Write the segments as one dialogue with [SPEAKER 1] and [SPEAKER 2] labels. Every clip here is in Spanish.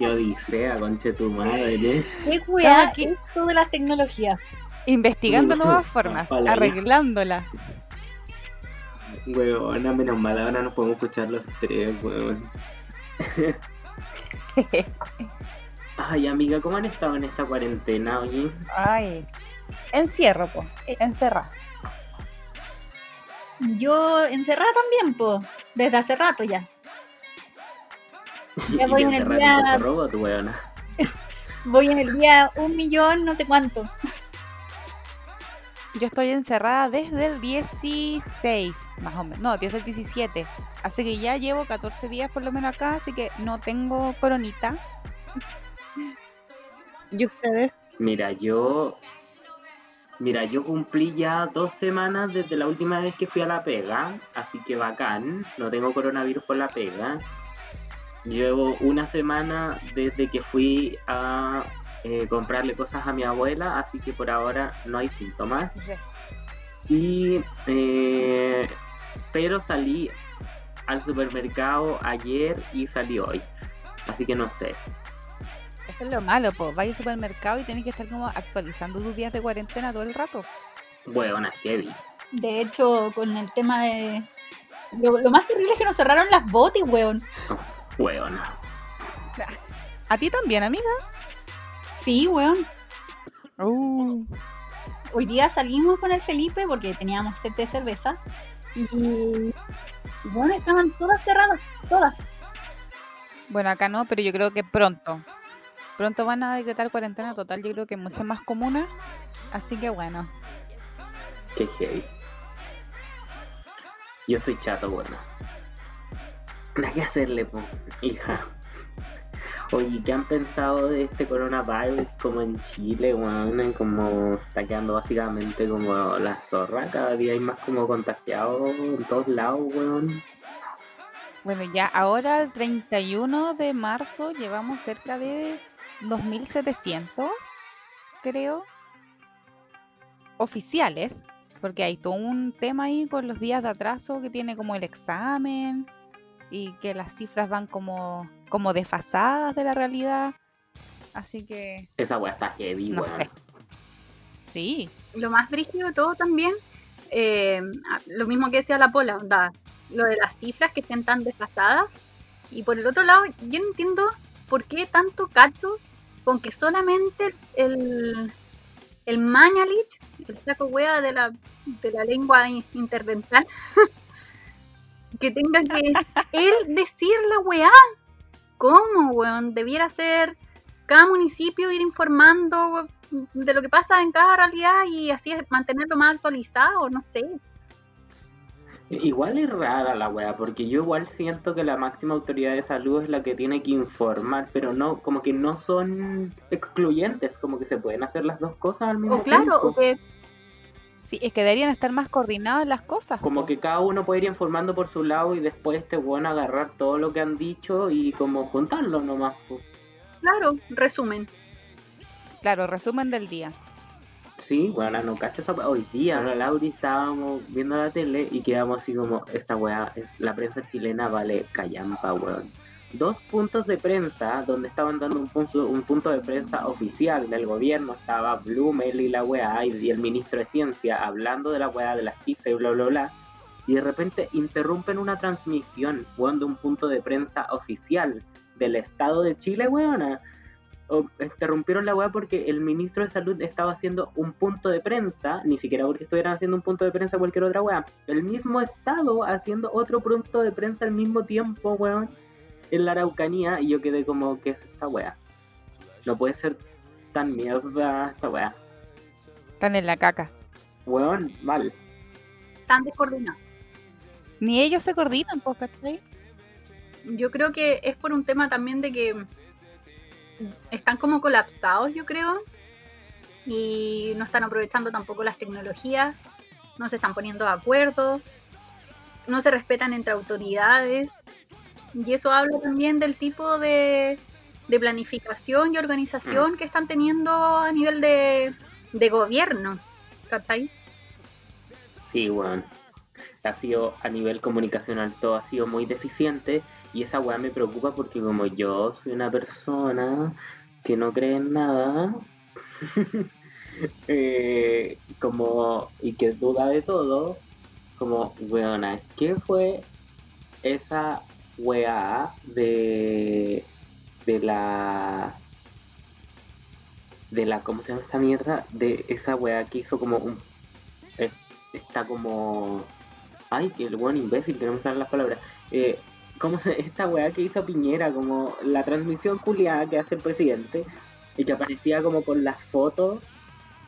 [SPEAKER 1] Qué odisea, conche tu madre.
[SPEAKER 2] Qué weá, esto de las tecnologías.
[SPEAKER 3] Investigando nuevas formas, arreglándola.
[SPEAKER 1] Weona, menos mal, ahora nos podemos escuchar los tres, weón. Ay, amiga, ¿cómo han estado en esta cuarentena, oye?
[SPEAKER 3] Ay, encierro, po, encerra.
[SPEAKER 2] Yo encerrada también, po, desde hace rato ya.
[SPEAKER 1] Ya voy en el día... Robot,
[SPEAKER 2] voy en el día un millón, no sé cuánto.
[SPEAKER 3] Yo estoy encerrada desde el 16, más o menos. No, desde el 17. Así que ya llevo 14 días por lo menos acá, así que no tengo coronita. ¿Y ustedes?
[SPEAKER 1] Mira, yo. Mira, yo cumplí ya dos semanas desde la última vez que fui a la pega, así que bacán. No tengo coronavirus por la pega. Llevo una semana desde que fui a eh, comprarle cosas a mi abuela, así que por ahora no hay síntomas. Y eh, pero salí al supermercado ayer y salí hoy, así que no sé.
[SPEAKER 3] Eso es lo malo, pues vaya al supermercado y tienes que estar como actualizando tus días de cuarentena todo el rato.
[SPEAKER 1] Bueno, heavy.
[SPEAKER 2] De hecho, con el tema de... Lo, más terrible es que nos cerraron las botis, weón.
[SPEAKER 1] Weón.
[SPEAKER 3] ¿A ti también, amiga?
[SPEAKER 2] Sí, weón. Uh. Hoy día salimos con el Felipe porque teníamos sed de cerveza. Y, bueno, estaban todas cerradas, todas.
[SPEAKER 3] Bueno, acá no, pero yo creo que pronto. Pronto van a decretar cuarentena total, yo creo que muchas más comunas. Así que bueno.
[SPEAKER 1] Qué heavy. Yo estoy chato, bueno. Nada que hacerle, po, hija. Oye, ¿qué han pensado de este coronavirus como en Chile, weón? Como está quedando básicamente como la zorra, cada día hay más como contagiados en todos lados, weón.
[SPEAKER 3] Bueno, ya ahora el 31 de marzo llevamos cerca de 2.700, creo, oficiales, porque hay todo un tema ahí con los días de atraso que tiene como el examen y que las cifras van como, como desfasadas de la realidad. Así que.
[SPEAKER 1] Esa weá está heavy, no sé.
[SPEAKER 3] Sí.
[SPEAKER 2] Lo más brígido de todo también, eh, lo mismo que decía la Pola, lo de las cifras que estén tan desfasadas. Y por el otro lado, yo no entiendo por qué tanto cacho con que solamente el, el Mañalich, el saco wea de la, de la lengua interdental, que tenga que él decir la weá. ¿Cómo, weón? Debiera ser cada municipio ir informando de lo que pasa en cada realidad y así mantenerlo más actualizado, no sé.
[SPEAKER 1] Igual es rara la weá, porque yo igual siento que la máxima autoridad de salud es la que tiene que informar, pero no, como que no son excluyentes, como que se pueden hacer las dos cosas al mismo
[SPEAKER 2] tiempo.
[SPEAKER 1] Claro,
[SPEAKER 2] o que
[SPEAKER 3] Sí, es que deberían estar más coordinadas las cosas.
[SPEAKER 1] Como que cada uno puede ir informando por su lado y después este bueno agarrar todo lo que han dicho y como juntarlo nomás.
[SPEAKER 2] Claro, resumen.
[SPEAKER 3] Claro, resumen del día.
[SPEAKER 1] Sí, bueno, no cacho Hoy día, la Lauri estábamos viendo la tele y quedamos así como, esta weá, es la prensa chilena vale callampa, weón dos puntos de prensa donde estaban dando un punto, un punto de prensa oficial del gobierno. Estaba Blumel y la weá y el ministro de Ciencia hablando de la weá de la cifra y bla bla bla. Y de repente interrumpen una transmisión, weón, de un punto de prensa oficial del Estado de Chile, weona. O, interrumpieron la weá porque el ministro de Salud estaba haciendo un punto de prensa, ni siquiera porque estuvieran haciendo un punto de prensa cualquier otra weá. El mismo Estado haciendo otro punto de prensa al mismo tiempo, weón en la Araucanía y yo quedé como, ¿qué es esta wea? No puede ser tan mierda esta wea.
[SPEAKER 3] Están en la caca.
[SPEAKER 1] Weón, mal.
[SPEAKER 2] Tan descoordinados.
[SPEAKER 3] Ni ellos se coordinan, pues, ¿cachai?
[SPEAKER 2] Yo creo que es por un tema también de que están como colapsados, yo creo. Y no están aprovechando tampoco las tecnologías. No se están poniendo de acuerdo. No se respetan entre autoridades. Y eso habla también del tipo de, planificación y organización mm. que están teniendo a nivel de, gobierno. ¿Cachai?
[SPEAKER 1] Sí, bueno. Ha sido a nivel comunicacional todo ha sido muy deficiente Y esa weá me preocupa porque como yo soy una persona que no cree en nada, eh, como y que duda de todo, como weona, ¿qué fue esa weá de de la de la ¿cómo se llama esta mierda? de esa weá que hizo como un está como ay que el buen imbécil que no me salen las palabras eh, como esta weá que hizo Piñera como la transmisión culiada que hace el presidente y que aparecía como con las fotos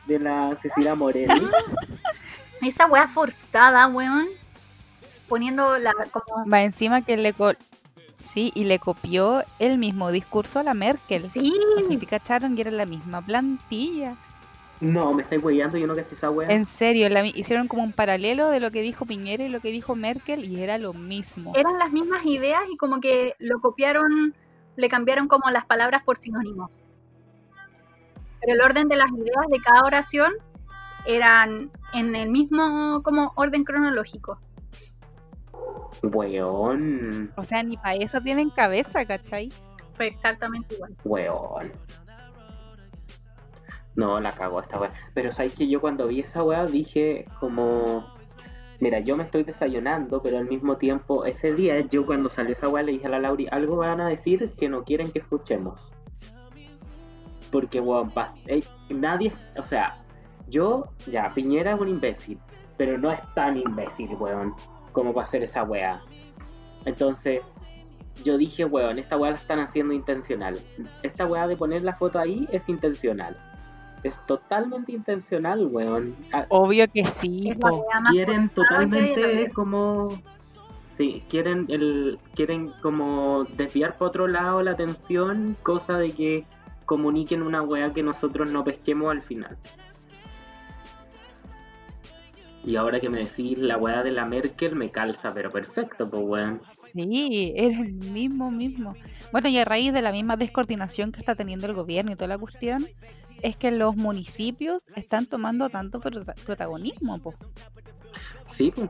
[SPEAKER 1] de la Cecilia Moreno
[SPEAKER 2] Esa weá forzada, weón. Poniendo la como.
[SPEAKER 3] Va encima que le co- sí, y le copió el mismo discurso a la Merkel.
[SPEAKER 2] Sí.
[SPEAKER 3] No sé si cacharon y era la misma plantilla.
[SPEAKER 1] no me estáis weyando yo no caché esa weá
[SPEAKER 3] En serio, la hicieron como un paralelo de lo que dijo Piñera y lo que dijo Merkel y era lo mismo.
[SPEAKER 2] Eran las mismas ideas y como que lo copiaron, le cambiaron como las palabras por sinónimos. Pero el orden de las ideas de cada oración eran en el mismo como orden cronológico.
[SPEAKER 1] Weón
[SPEAKER 3] O sea, ni para eso tienen cabeza, ¿cachai?
[SPEAKER 2] Fue exactamente igual.
[SPEAKER 1] Weón. No, la cagó esta weá. Pero sabes que yo cuando vi esa weá dije como... Mira, yo me estoy desayunando, pero al mismo tiempo, ese día yo cuando salió esa weá le dije a la Lauri, algo van a decir que no quieren que escuchemos. Porque, weón, ey, nadie, o sea, yo, ya, Piñera es un imbécil, pero no es tan imbécil, weón, como para hacer esa weá. Entonces, yo dije, weón, esta weá la están haciendo intencional. Esta weá de poner la foto ahí es intencional. Es totalmente intencional, weón. Ah,
[SPEAKER 3] Obvio que sí.
[SPEAKER 1] Quieren totalmente como... Sí, quieren el quieren como desviar por otro lado la atención, cosa de que comuniquen una weá que nosotros no pesquemos al final. Y ahora que me decís la weá de la Merkel me calza, pero perfecto, pues weón.
[SPEAKER 3] Sí, es el mismo, mismo. Bueno, y a raíz de la misma descoordinación que está teniendo el gobierno y toda la cuestión, es que los municipios están tomando tanto prota- protagonismo, po.
[SPEAKER 1] Sí, pues.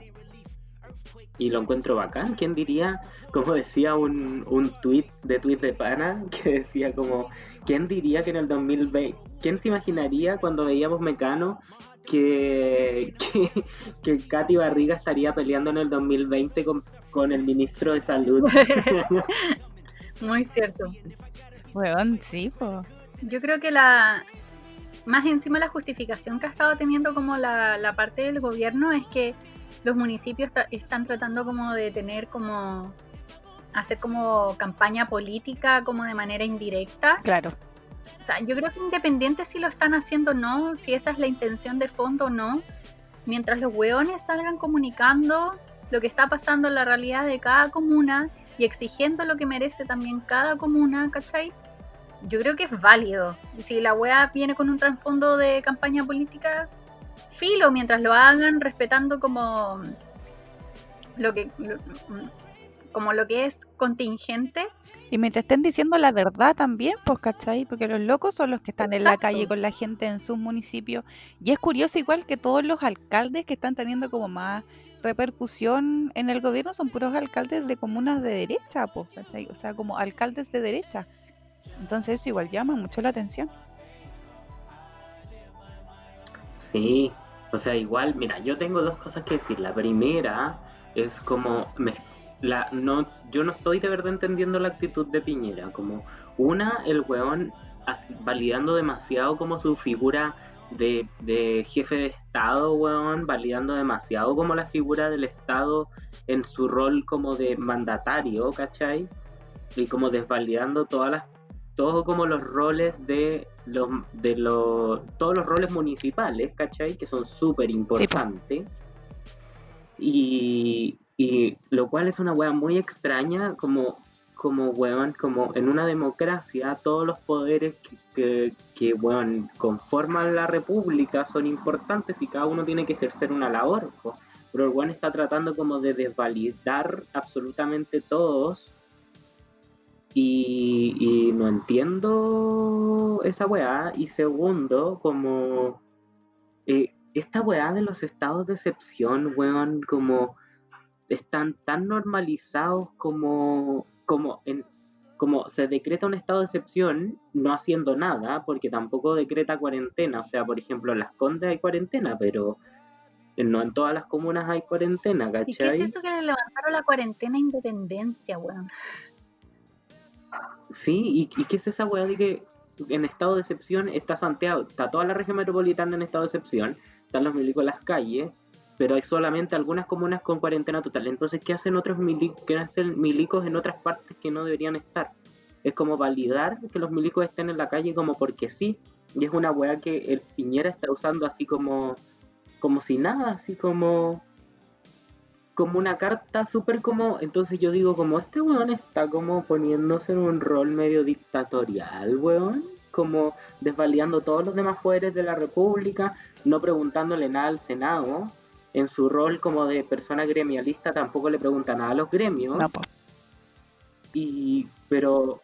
[SPEAKER 1] Y lo encuentro bacán. ¿Quién diría, como decía un, un tweet de tweet de pana, que decía como, ¿quién diría que en el 2020, quién se imaginaría cuando veíamos Mecano que, que, que Katy Barriga estaría peleando en el 2020 con, con el ministro de Salud?
[SPEAKER 2] Muy cierto.
[SPEAKER 3] Weón, sí, po.
[SPEAKER 2] Yo creo que la más encima la justificación que ha estado teniendo como la, la parte del gobierno es que los municipios tra- están tratando como de tener como hacer como campaña política como de manera indirecta.
[SPEAKER 3] Claro.
[SPEAKER 2] O sea, yo creo que independiente si lo están haciendo o no, si esa es la intención de fondo o no, mientras los hueones salgan comunicando lo que está pasando en la realidad de cada comuna y exigiendo lo que merece también cada comuna, ¿cachai? Yo creo que es válido. Y si la wea viene con un trasfondo de campaña política, filo, mientras lo hagan respetando como lo que como lo que es contingente,
[SPEAKER 3] Y mientras estén diciendo la verdad también, pues, ¿cachai? Porque los locos son los que están en la calle con la gente en sus municipios. Y es curioso igual que todos los alcaldes que están teniendo como más repercusión en el gobierno son puros alcaldes de comunas de derecha, pues, ¿cachai? O sea, como alcaldes de derecha. Entonces eso igual llama mucho la atención.
[SPEAKER 1] Sí, o sea, igual, mira, yo tengo dos cosas que decir. La primera es como, me- la, no, yo no estoy de verdad entendiendo la actitud de Piñera. Como, una, el weón validando demasiado como su figura de, de jefe de Estado, weón, validando demasiado como la figura del Estado en su rol como de mandatario, ¿cachai? Y como desvalidando todas las todos como los roles de los de los todos los roles municipales, ¿cachai? Que son súper importantes. Y, y lo cual es una wea muy extraña, como, como weón, como en una democracia, todos los poderes que, que, que, weón, conforman la república son importantes y cada uno tiene que ejercer una labor. po. Pero el weón está tratando como de desvalidar absolutamente todos y, y no entiendo esa weá. Y segundo, como eh, esta weá de los estados de excepción, weón, como están tan normalizados como como en como se decreta un estado de excepción no haciendo nada, porque tampoco decreta cuarentena. O sea, por ejemplo, en Las Condes hay cuarentena, pero no en todas las comunas hay cuarentena, ¿cachai?
[SPEAKER 2] ¿Y qué es eso que le levantaron la cuarentena a Independencia, weón?
[SPEAKER 1] Sí, ¿y, y qué es esa weá de que en estado de excepción está Santiago, está toda la región metropolitana en estado de excepción, están los milicos en las calles, pero hay solamente algunas comunas con cuarentena total. Entonces, ¿qué hacen otros milicos, qué hacen milicos en otras partes que no deberían estar? Es como validar que los milicos estén en la calle como porque sí. Y es una weá que el Piñera está usando así como, como si nada, así como, como una carta súper como, entonces yo digo como este weón está como poniéndose en un rol medio dictatorial, weón, como desvalidando todos los demás poderes de la República, no preguntándole nada al Senado, en su rol como de persona gremialista tampoco le pregunta nada a los gremios.
[SPEAKER 3] No.
[SPEAKER 1] Y, pero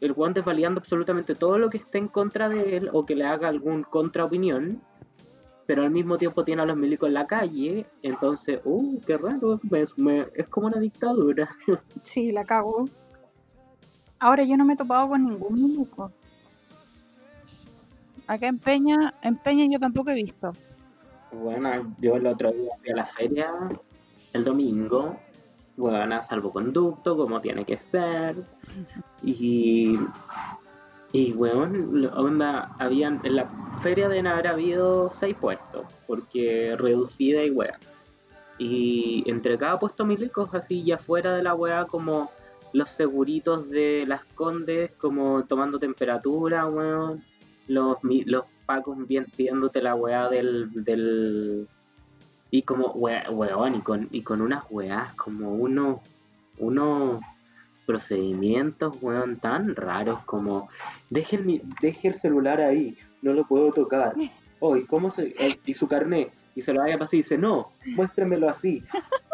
[SPEAKER 1] el weón desvalidando absolutamente todo lo que esté en contra de él o que le haga algún contraopinión, pero al mismo tiempo tiene a los milicos en la calle, entonces, uh, qué raro, me- me- es como una dictadura.
[SPEAKER 2] Sí, la cago. Ahora yo no me he topado con ningún milico.
[SPEAKER 3] Acá en Peña, en Peña yo tampoco he visto.
[SPEAKER 1] Bueno, yo el otro día fui a la feria, el domingo, bueno, salvoconducto, como tiene que ser. Y, y weón, onda, habían, en la feria deben haber habido seis puestos, porque reducida y weá. Y entre cada puesto milicos, así ya fuera de la weá, como los seguritos de las condes, como tomando temperatura, weón. Los, los pacos bien la weá del, del y como we- weón y con y con unas weás como unos unos procedimientos weón tan raros como deje el, deje el celular ahí no lo puedo tocar. Hoy cómo se eh, y su carnet y se lo vaya a pasar y dice no muéstremelo así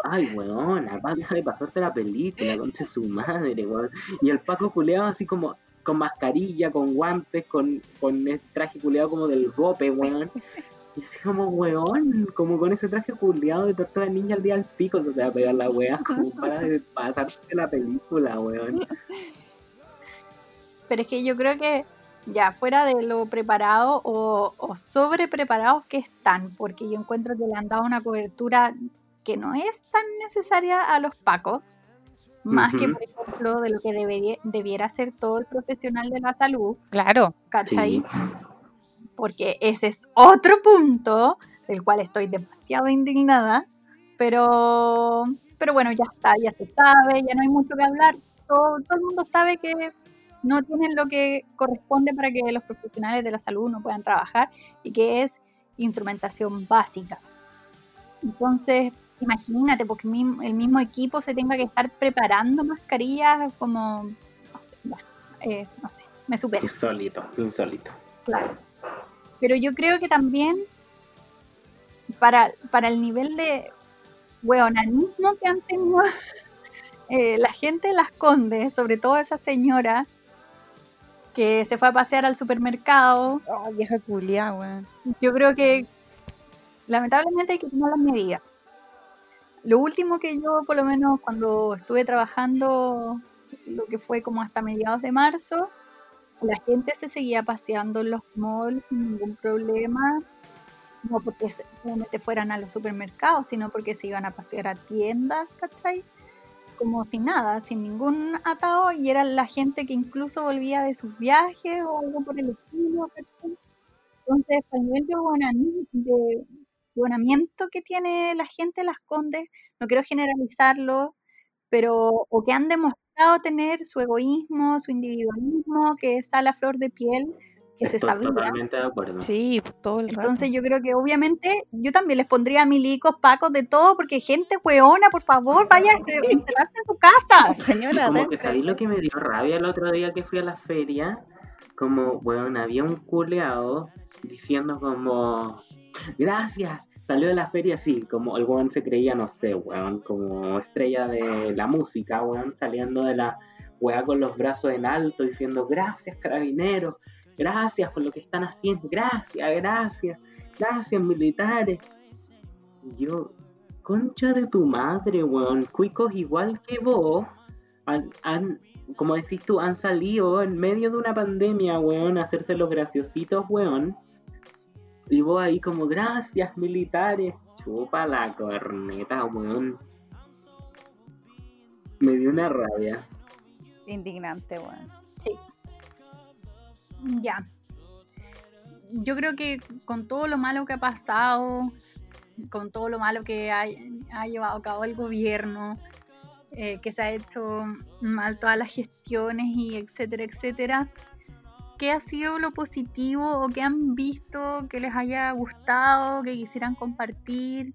[SPEAKER 1] ay weón apá, deja de pasarte la película conche su madre weón. Y el paco culeado así como con mascarilla, con guantes, con, con el traje culeado como del gope, weón. Y así como, weón, como con ese traje culeado de tortuga ninja al día al pico se te va a pegar la weá, como para pasarte la película, weón.
[SPEAKER 2] Pero es que yo creo que ya fuera de lo preparado o, o sobre preparados que están, porque yo encuentro que le han dado una cobertura que no es tan necesaria a los pacos, más que
[SPEAKER 1] Ujú.
[SPEAKER 2] por ejemplo de lo que debería, debiera ser todo el profesional de la salud,
[SPEAKER 3] Claro.
[SPEAKER 2] ¿cachai?
[SPEAKER 1] Sí.
[SPEAKER 2] Porque ese es otro punto del cual estoy demasiado indignada, pero, pero bueno, ya está, ya se sabe, ya no hay mucho que hablar, todo, todo el mundo sabe que no tienen lo que corresponde para que los profesionales de la salud no puedan trabajar y que es instrumentación básica. Entonces, imagínate, porque mi- el mismo equipo se tenga que estar preparando mascarillas como, no sé, ya, eh, no sé, me supera.
[SPEAKER 1] Insólito, insólito.
[SPEAKER 2] Claro. Pero yo creo que también para, para el nivel de hueonanismo que han tenido eh, la gente de las Condes, sobre todo esa señora que se fue a pasear al supermercado,
[SPEAKER 3] Oh, vieja culia, weón.
[SPEAKER 2] yo creo que lamentablemente hay que tomar las medidas. Lo último que yo, por lo menos cuando estuve trabajando, lo que fue como hasta mediados de marzo, la gente se seguía paseando en los malls sin ningún problema, no porque solamente fueran a los supermercados, sino porque se iban a pasear a tiendas, ¿cachai? Como sin nada, sin ningún atado, y era la gente que incluso volvía de sus viajes o algo por el estilo, ¿cachai? Entonces, al nivel de, que tiene la gente de las Condes, no quiero generalizarlo, pero o que han demostrado tener su egoísmo, su individualismo, que está a la flor de piel, que se sabía.
[SPEAKER 1] totalmente de acuerdo.
[SPEAKER 3] Sí, todo el rato.
[SPEAKER 2] Entonces yo creo que obviamente yo también les pondría milicos, pacos, de todo, porque gente hueona, por favor, vaya a encerrarse en su casa.
[SPEAKER 3] Señora,
[SPEAKER 1] Como que sabéis lo que me dio rabia el otro día que fui a la feria, como, weón, había un culeado diciendo como, gracias, salió de la feria así, como el weón se creía, no sé, weón, como estrella de la música, weón, saliendo de la weá con los brazos en alto, diciendo, gracias carabineros, gracias por lo que están haciendo, gracias, gracias, gracias militares. Y yo, concha de tu madre, weón, cuicos igual que vos, han, han- como decís tú, han salido en medio de una pandemia, weón, a hacerse los graciositos, weón. Y vos ahí como, gracias, militares. Chupa la corneta, weón. Me dio una rabia.
[SPEAKER 3] Indignante, weón.
[SPEAKER 2] Sí. Ya. Yo creo que con todo lo malo que ha pasado, con todo lo malo que ha, ha llevado a cabo el gobierno, eh, que se ha hecho mal todas las gestiones y etcétera, etcétera, ¿qué ha sido lo positivo o qué han visto que les haya gustado, que quisieran compartir?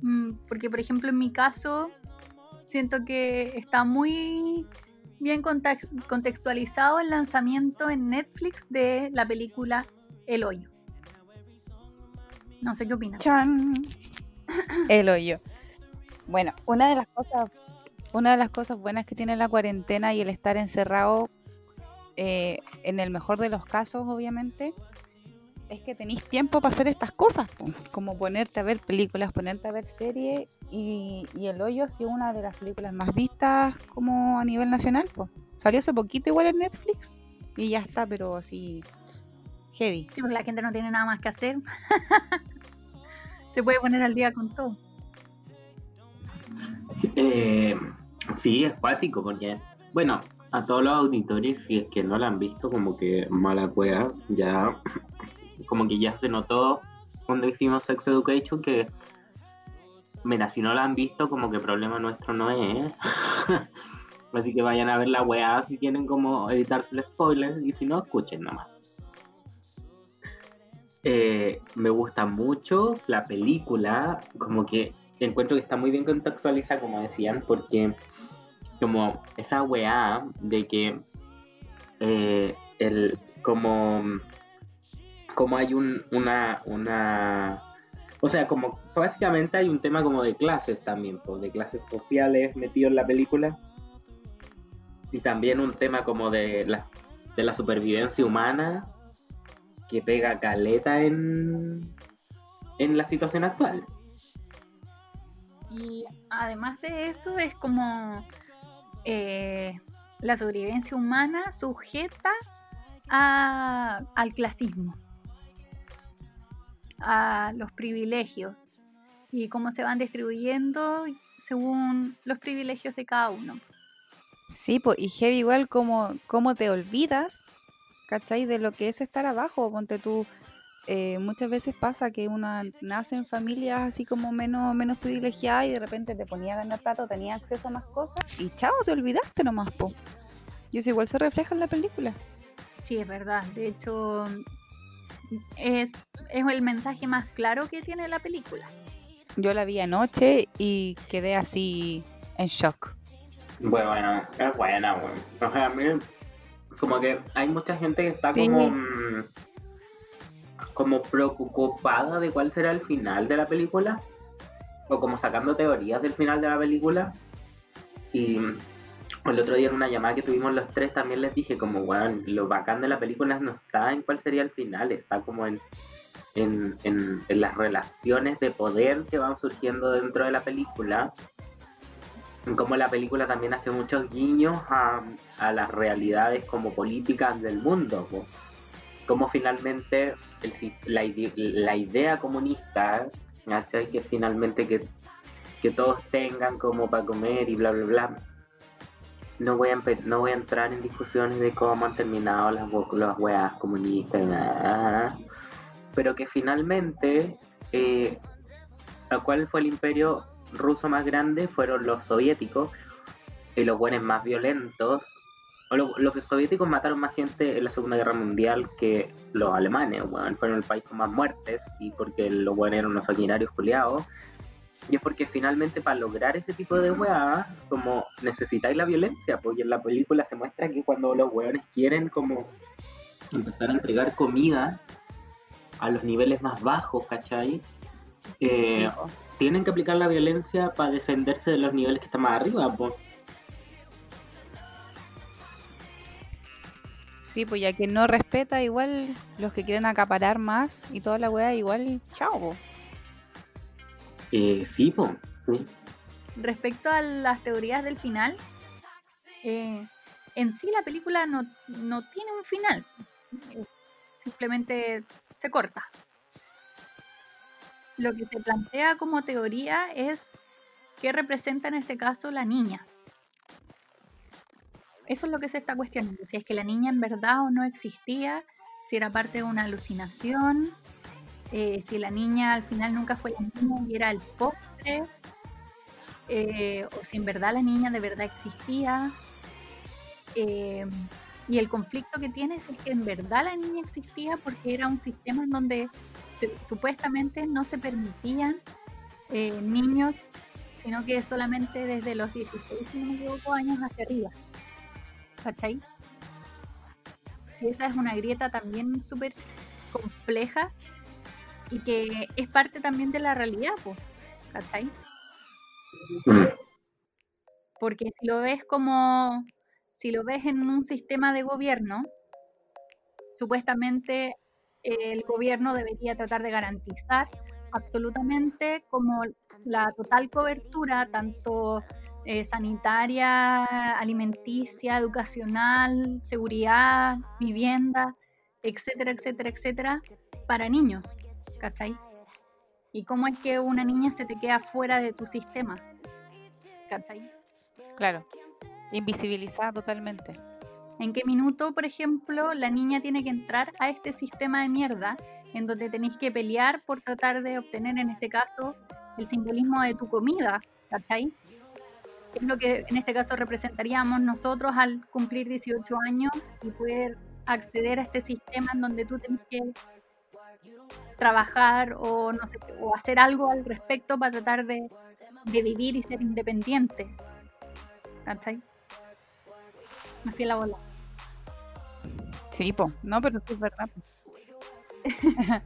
[SPEAKER 2] Mm, Porque, por ejemplo, en mi caso, siento que está muy bien contex- contextualizado el lanzamiento en Netflix de la película El Hoyo. No sé qué opinas.
[SPEAKER 3] Chan. El hoyo. Bueno, una de las cosas, una de las cosas buenas que tiene la cuarentena y el estar encerrado, eh, en el mejor de los casos, obviamente, es que tenéis tiempo para hacer estas cosas, como ponerte a ver películas, ponerte a ver series, y, y El Hoyo ha sido una de las películas más vistas como a nivel nacional. po. Salió hace poquito igual en Netflix y ya está, pero así heavy.
[SPEAKER 2] Sí, porque la gente no tiene nada más que hacer. Se puede poner al día con todo.
[SPEAKER 1] Eh, sí, es cuático porque, bueno, a todos los auditores, si es que no la han visto, como que mala cueva, ya, como que ya se notó cuando hicimos Sex Education que, mira, si no la han visto, como que problema nuestro no es. Así que vayan a ver la weá si quieren como evitarse el spoiler y si no, escuchen nomás. Eh, me gusta mucho la película, como que encuentro que está muy bien contextualizada, como decían, porque como esa weá de que eh, el como como hay un una una o sea como básicamente hay un tema como de clases también pues, de clases sociales metido en la película. Y también un tema como de la de la supervivencia humana que pega caleta en en la situación actual.
[SPEAKER 2] Y además de eso es como eh, la sobrevivencia humana sujeta a- al clasismo, a los privilegios y cómo se van distribuyendo según los privilegios de cada uno.
[SPEAKER 3] Sí, pues, y heavy igual como, como te olvidas, ¿cachai? De lo que es estar abajo. Ponte tú, eh, muchas veces pasa que una nace en familias así como menos, menos privilegiadas y de repente te ponía a ganar plata, o tenía acceso a más cosas y chao, te olvidaste nomás, po. Y eso igual se refleja en la película.
[SPEAKER 2] Sí, es verdad. De hecho, es, es el mensaje más claro que tiene la película.
[SPEAKER 3] Yo la vi anoche y quedé así en shock.
[SPEAKER 1] Bueno, bueno, es buena, weón. O sea, a mí, como que hay mucha gente que está
[SPEAKER 3] Sí.
[SPEAKER 1] como, mm, como preocupada de cuál será el final de la película, o como sacando teorías del final de la película. Y el otro día en una llamada que tuvimos los tres también les dije como, bueno, lo bacán de la película no está en cuál sería el final, está como en, en, en, en las relaciones de poder que van surgiendo dentro de la película como la película también hace muchos guiños a, a las realidades como políticas del mundo. po. Como finalmente el la, la idea comunista, ¿cachai? Que finalmente que, que todos tengan como para comer y bla, bla, bla. No voy, a, no voy a entrar en discusiones de cómo han terminado las, las weas comunistas, y nada. pero que finalmente, eh, ¿cuál fue el imperio ruso más grande fueron los soviéticos y los buenos más violentos. O lo- los soviéticos mataron más gente en la Segunda Guerra Mundial que los alemanes, weón. Fueron el país con más muertes y porque los buenos eran unos sanguinarios culiados. Y es porque finalmente para lograr ese tipo de weá, como necesitáis la violencia, porque en la película se muestra que cuando los weones quieren como empezar a entregar comida a los niveles más bajos, ¿cachai? Eh,
[SPEAKER 3] Sí,
[SPEAKER 1] tienen que aplicar la violencia para defenderse de los niveles que están más arriba, po.
[SPEAKER 3] Sí, pues ya que no respeta, igual los que quieren acaparar más y toda la weá, igual, chao. po.
[SPEAKER 1] Eh, sí, po. Sí.
[SPEAKER 2] Respecto a las teorías del final, eh, en sí la película no, no tiene un final. Simplemente se corta. Lo que se plantea como teoría es qué representa en este caso la niña. Eso es lo que se está cuestionando, si es que la niña en verdad o no existía, si era parte de una alucinación, eh, si la niña al final nunca fue la niña y era el postre, eh, o si en verdad la niña de verdad existía. Eh, y el conflicto que tienes es que en verdad la niña existía porque era un sistema en donde supuestamente no se permitían niños, sino que solamente desde los 16, si no años hacia arriba. ¿Cachai? Y esa es una grieta también súper compleja y que es parte también de la realidad, pues, ¿cachai? Porque si lo ves como, si lo ves en un sistema de gobierno, supuestamente el gobierno debería tratar de garantizar absolutamente como la total cobertura, tanto eh, sanitaria, alimenticia, educacional, seguridad, vivienda, etcétera, etcétera, etcétera, para niños, ¿cachai? ¿Y cómo es que una niña se te queda fuera de tu sistema? ¿Cachai?
[SPEAKER 3] Claro, invisibilizada totalmente.
[SPEAKER 2] ¿En qué minuto, por ejemplo, la niña tiene que entrar a este sistema de mierda en donde tenéis que pelear por tratar de obtener, en este caso, el simbolismo de tu comida, ¿cachai? Es lo que en este caso representaríamos nosotros al cumplir 18 años y poder acceder a este sistema en donde tú tienes que trabajar o no sé o hacer algo al respecto para tratar de, vivir y ser independiente. ¿Cachai? Me fui a la bola.
[SPEAKER 3] Sí, po. No, pero es verdad.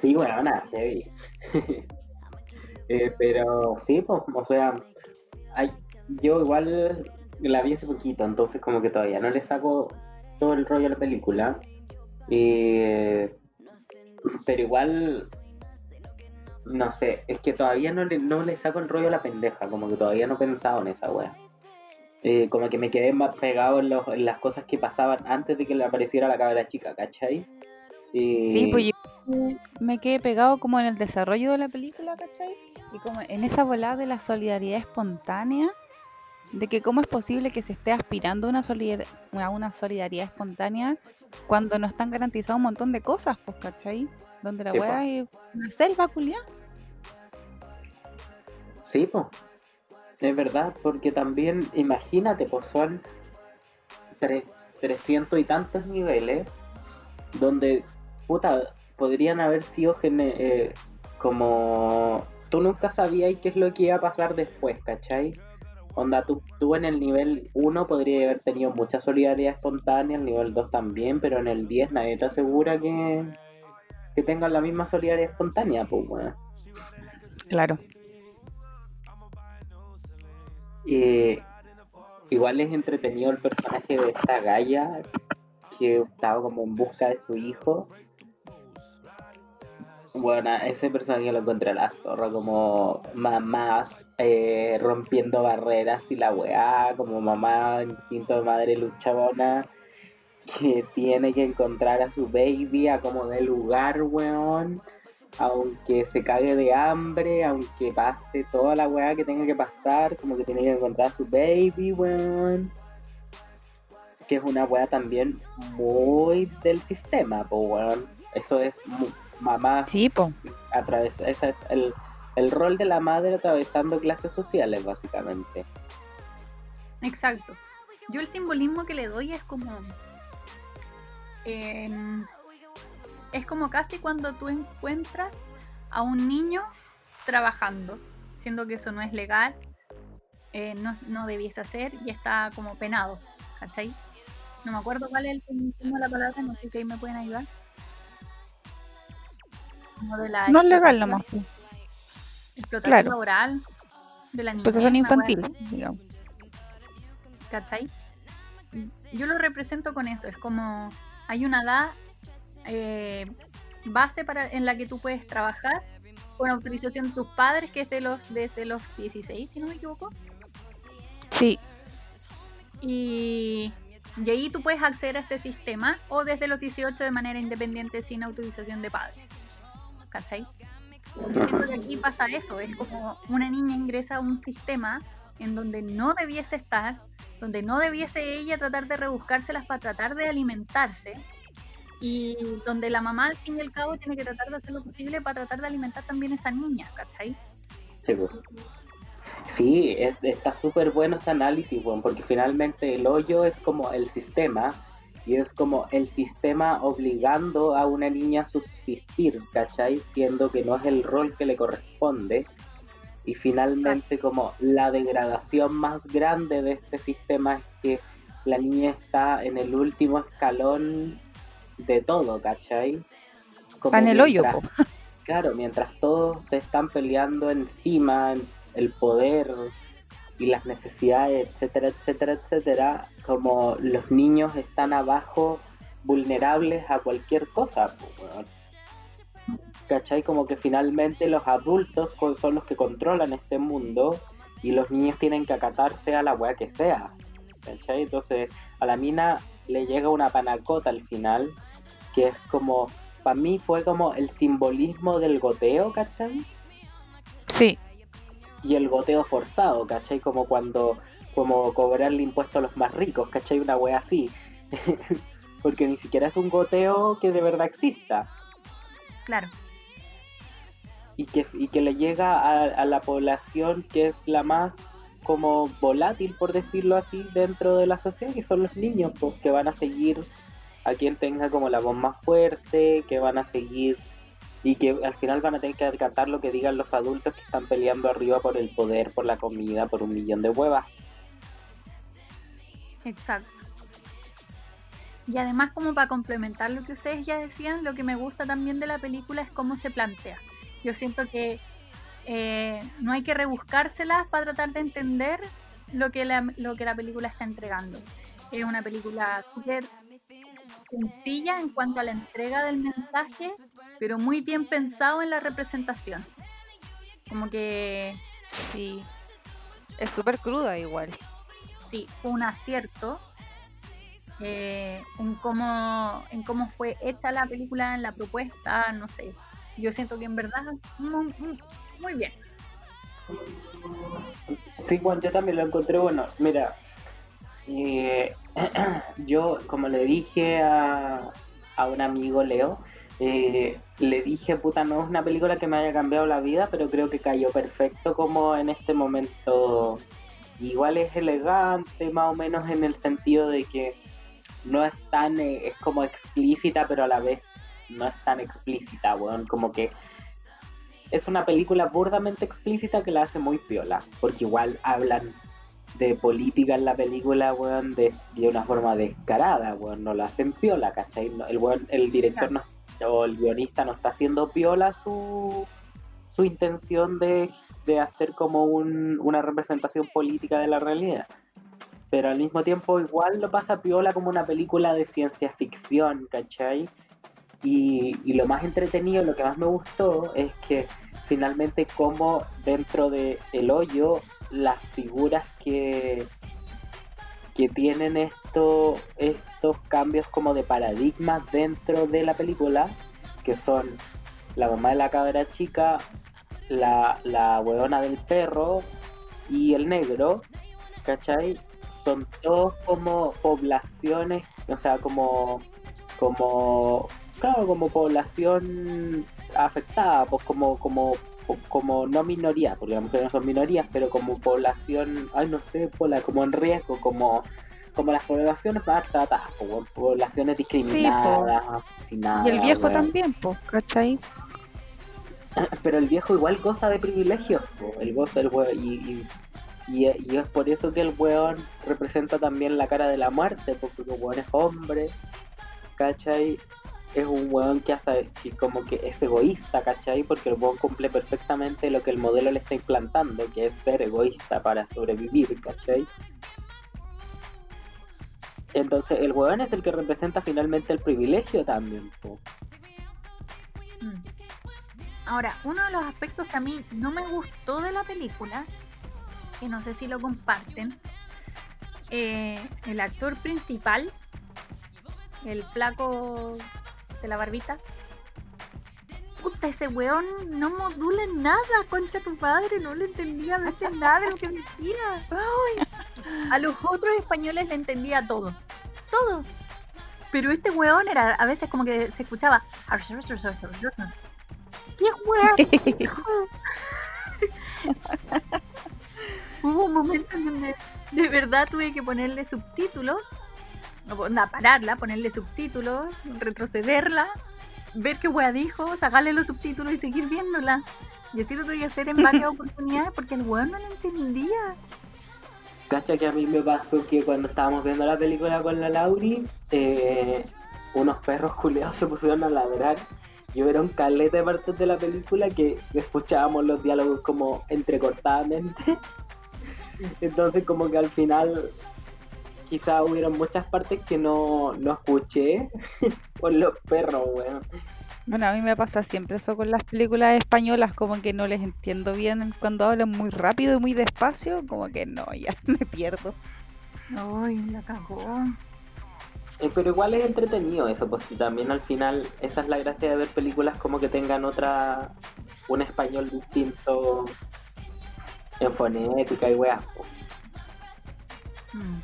[SPEAKER 1] Sí, bueno, nada, heavy. Eh, pero sí, pues, o sea, hay, yo igual la vi hace poquito, entonces como que todavía no le saco todo el rollo a la película. pero igual, no sé, es que todavía no le, no le saco el rollo a la pendeja, como que todavía no he pensado en esa wea. Eh, como que me quedé más pegado en, en, las cosas que pasaban antes de que le apareciera la cabra chica, ¿cachai?
[SPEAKER 3] Sí, pues yo me quedé pegado como en el desarrollo de la película, ¿cachai? Y como en esa volada de la solidaridad espontánea, de que cómo es posible que se esté aspirando a una, a una solidaridad espontánea cuando no están garantizados un montón de cosas, pues, ¿cachai? Donde la weá es una selva culiada.
[SPEAKER 1] Sí, pues. Es verdad, porque también, imagínate, pues son 300 y tantos niveles donde, puta, podrían haber sido eh, como tú nunca sabías qué es lo que iba a pasar después, ¿cachai? Onda, tú, tú en el nivel 1 podrías haber tenido mucha solidaridad espontánea, en el nivel 2 también, pero en el 10 nadie te asegura que, que tengan la misma solidaridad espontánea, pues, bueno.
[SPEAKER 3] Claro.
[SPEAKER 1] igual es entretenido el personaje de esta Gaia, que estaba como en busca de su hijo bueno, ese personaje lo encontré a la zorra, como mamás eh, rompiendo barreras y la weá, como mamá instinto de madre luchabona que tiene que encontrar a su baby a como de lugar, weón. Aunque se cague de hambre, aunque pase toda la weá que tenga que pasar, como que tiene que encontrar a su baby, weón. Que es una weá también muy del sistema, weón. Eso es muy mamá.
[SPEAKER 3] Sí, po.
[SPEAKER 1] ese es el, el rol de la madre atravesando clases sociales, básicamente.
[SPEAKER 2] Exacto. Yo el simbolismo que le doy es como. Em, es como casi cuando tú encuentras a un niño trabajando, siendo que eso no es legal, eh, no, no debiese hacer y está como penado, ¿cachai? No me acuerdo cuál es el la palabra, no sé si ahí me pueden ayudar
[SPEAKER 3] no es legal nomás.
[SPEAKER 2] Explotación claro. laboral de la. Explotación
[SPEAKER 3] infantil, digamos.
[SPEAKER 2] ¿Cachai? Yo lo represento con eso, es como hay una edad eh, base para en la que tú puedes trabajar con autorización de tus padres, que es de los desde los 16, si no me equivoco.
[SPEAKER 3] Sí.
[SPEAKER 2] Y, y ahí tú puedes acceder a este sistema o desde los 18 de manera independiente sin autorización de padres. ¿Cachai? Yo siento que aquí pasa eso, es como una niña ingresa a un sistema en donde no debiese estar, donde no debiese ella tratar de rebuscárselas para tratar de alimentarse, y donde la mamá al fin y al cabo tiene que tratar de hacer lo posible para tratar de alimentar también a esa niña, ¿cachai?
[SPEAKER 1] Sí, pues. Sí, es- está súper bueno ese análisis, bueno, porque finalmente el hoyo es como el sistema y es como el sistema obligando a una niña a subsistir, ¿cachai? Siendo que no es el rol que le corresponde. Y finalmente como la degradación más grande de este sistema es que la niña está en el último escalón de todo, ¿cachai? Como
[SPEAKER 3] Está en el hoyo, po.
[SPEAKER 1] Claro, mientras todos te están peleando encima, el poder y las necesidades, etcétera, etcétera, etcétera, como los niños están abajo vulnerables a cualquier cosa. ¿Cachai? Como que finalmente los adultos son los que controlan este mundo y los niños tienen que acatarse a la weá que sea. ¿Cachai? Entonces a la mina le llega una panacota al final, que es como, para mí fue como el simbolismo del goteo, ¿cachai?
[SPEAKER 3] Sí,
[SPEAKER 1] y el goteo forzado, ¿cachai? Como cuando, como cobrarle impuesto a los más ricos, ¿cachai? Una wea así. Porque ni siquiera es un goteo que de verdad exista.
[SPEAKER 2] Claro.
[SPEAKER 1] Y que, y que le llega a, a la población que es la más como volátil, por decirlo así, dentro de la sociedad, que son los niños, pues, que van a seguir a quien tenga como la voz más fuerte, que van a seguir y que al final van a tener que acatar lo que digan los adultos que están peleando arriba por el poder, por la comida, por un millón de huevas.
[SPEAKER 2] Exacto. Y además, como para complementar lo que ustedes ya decían, lo que me gusta también de la película es cómo se plantea. Yo siento que eh, no hay que rebuscárselas para tratar de entender lo que la, lo que la película está entregando. Es una película súper sencilla en cuanto a la entrega del mensaje, pero muy bien pensado en la representación. Como que
[SPEAKER 3] sí. Es súper cruda igual.
[SPEAKER 2] Sí, fue un acierto eh, en, cómo, en cómo fue hecha la película, en la propuesta, no sé. Yo siento que en verdad muy, bien.
[SPEAKER 1] Sí, bueno, yo también lo encontré bueno. Mira, eh, yo, como le dije a, a un amigo Leo, eh, le dije, puta, no es una película que me haya cambiado la vida, pero creo que cayó perfecto como en este momento. Igual es elegante, más o menos en el sentido de que no es tan, eh, es como explícita, pero a la vez no es tan explícita, weón, como que es una película burdamente explícita que la hace muy piola, porque igual hablan de política en la película, weón, de, de una forma descarada, weón, no la hacen piola, ¿cachai? No, el, weón- el director no, o el guionista no está haciendo piola su, su intención de, de hacer como un- una representación política de la realidad. Pero al mismo tiempo igual lo pasa piola como una película de ciencia ficción, ¿cachai? Y, y lo más entretenido, lo que más me gustó es que finalmente como dentro de el hoyo las figuras que que tienen esto, estos cambios como de paradigma dentro de la película, que son la mamá de la cabra chica, la, la huevona del perro y el negro, ¿cachai? Son todos como poblaciones, o sea, como, como, claro, como población afectada, pues como, como, como no minoría, porque las mujeres no son minorías, pero como población, ay no sé, pola, como en riesgo, como, como las poblaciones más tratadas, como poblaciones discriminadas, asesinadas.
[SPEAKER 3] Y el viejo también, pues, ¿cachai?
[SPEAKER 1] Pero el viejo igual goza de privilegios, po, el goza del y, y, y es por eso que el weón representa también la cara de la muerte, porque el weón es hombre, ¿cachai? Es un weón que hace, que como que es egoísta, ¿cachai? Porque el weón cumple perfectamente lo que el modelo le está implantando, que es ser egoísta para sobrevivir, ¿cachai? Entonces el weón es el que representa finalmente el privilegio también, po.
[SPEAKER 2] Mm. Ahora, uno de los aspectos que a mí no me gustó de la película, que no sé si lo comparten, eh, el actor principal, el flaco de la barbita. Puta, ese weón no modula nada, concha tu padre, no le entendía a veces nada de lo que decía. A los otros españoles le entendía todo, todo. Pero este weón era a veces como que se escuchaba. ¿Qué weón? Hubo un momento en donde de verdad tuve que ponerle subtítulos, no, pararla, ponerle subtítulos, retrocederla, ver qué wea dijo, sacarle los subtítulos y seguir viéndola. Y así lo tuve que hacer en varias oportunidades porque el weón no lo entendía.
[SPEAKER 1] Cacha que a mí me pasó que cuando estábamos viendo la película con la Lauri, eh, unos perros culeados se pusieron a ladrar. Y hubieron caleta de partes de la película que escuchábamos los diálogos como entrecortadamente. Entonces como que al final quizá hubieron muchas partes que no, no escuché por los perros, weón.
[SPEAKER 3] Bueno, a mí me pasa siempre eso con las películas españolas, como que no les entiendo bien cuando hablan muy rápido y muy despacio, como que no, ya me pierdo.
[SPEAKER 2] Ay, la cagó.
[SPEAKER 1] Eh, pero igual es entretenido eso, pues también al final esa es la gracia de ver películas como que tengan otra, un español distinto en fonética y weas. po.
[SPEAKER 2] Mm.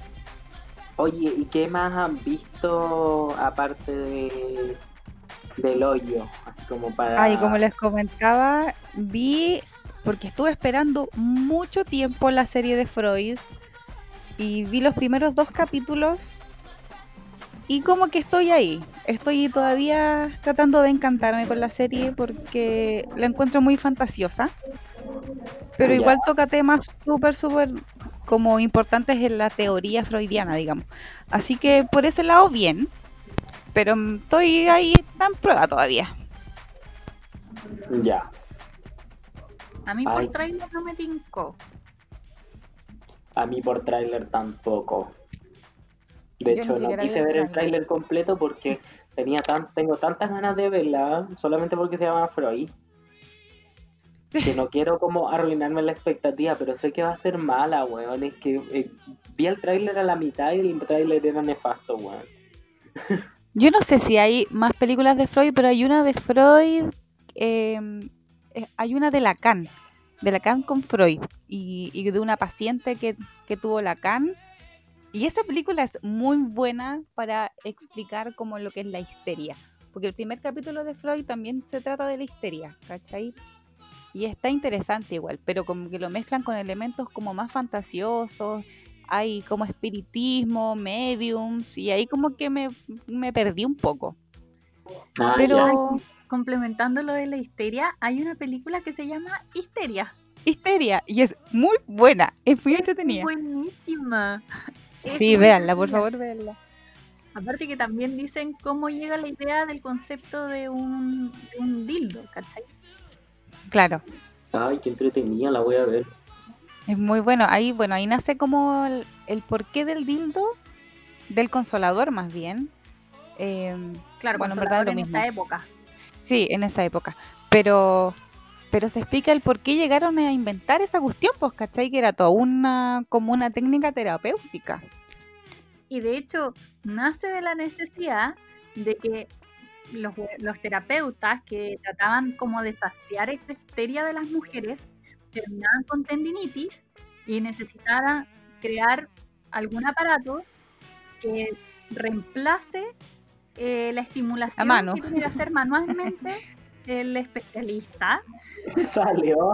[SPEAKER 1] Oye, ¿y qué más han visto aparte de del hoyo? Así como para...
[SPEAKER 3] Ay, como les comentaba, vi, porque estuve esperando mucho tiempo la serie de Freud y vi los primeros dos capítulos y como que estoy ahí, estoy todavía tratando de encantarme con la serie porque la encuentro muy fantasiosa, pero
[SPEAKER 1] Ya.
[SPEAKER 3] igual toca temas súper, súper como importantes en la teoría freudiana, digamos. Así que por ese lado bien, pero estoy ahí en prueba todavía.
[SPEAKER 1] Ya.
[SPEAKER 2] A mí
[SPEAKER 1] Ay.
[SPEAKER 2] por trailer no me tincó.
[SPEAKER 1] A mí por tráiler tampoco. De
[SPEAKER 3] Yo
[SPEAKER 1] hecho, no quise ver el
[SPEAKER 3] tráiler.
[SPEAKER 1] completo porque tenía tan, tengo tantas ganas de verla, solamente porque se llama Freud, que no quiero como arruinarme la expectativa, pero sé que va a ser mala, weón. Es que eh, vi el tráiler a la mitad y el tráiler era nefasto, weón.
[SPEAKER 3] Yo no sé si hay más películas de Freud, pero hay una de Freud, eh, eh, hay una de Lacan, de Lacan con Freud, y, y de una paciente que, que tuvo Lacan. Y esa película es muy buena para explicar como lo que es la histeria, porque el primer capítulo de Freud también se trata de la histeria, ¿cachai? Y está interesante igual, pero como que lo mezclan con elementos como más fantasiosos, hay como espiritismo, mediums, y ahí como que me, me perdí un poco.
[SPEAKER 1] Ah,
[SPEAKER 3] Pero
[SPEAKER 2] Complementando lo de la histeria, hay una película que se llama Histeria.
[SPEAKER 3] histeria, y es muy buena, es muy
[SPEAKER 2] Es
[SPEAKER 3] entretenida.
[SPEAKER 2] buenísima.
[SPEAKER 3] Sí, véanla, por favor, véanla.
[SPEAKER 2] Aparte que también dicen cómo llega la idea del concepto de un, de un dildo, ¿cachai?
[SPEAKER 3] Claro.
[SPEAKER 1] Ay, qué entretenida, la voy a ver.
[SPEAKER 3] es muy bueno. Ahí, bueno, ahí nace como el, el porqué del dildo, del consolador más bien. Em,
[SPEAKER 2] Claro,
[SPEAKER 3] Bueno, en verdad es lo
[SPEAKER 2] en
[SPEAKER 3] mismo.
[SPEAKER 2] esa época.
[SPEAKER 3] Sí, en esa época. Pero, pero se explica el por qué llegaron a inventar esa cuestión, pues, ¿cachai? Que era toda una, como una técnica terapéutica.
[SPEAKER 2] Y de hecho, nace de la necesidad de que los, los terapeutas que trataban como de saciar esta histeria de las mujeres terminaban con tendinitis y necesitaban crear algún aparato que reemplace eh, la estimulación
[SPEAKER 3] mano.
[SPEAKER 2] que tiene que hacer manualmente el especialista.
[SPEAKER 1] Salió.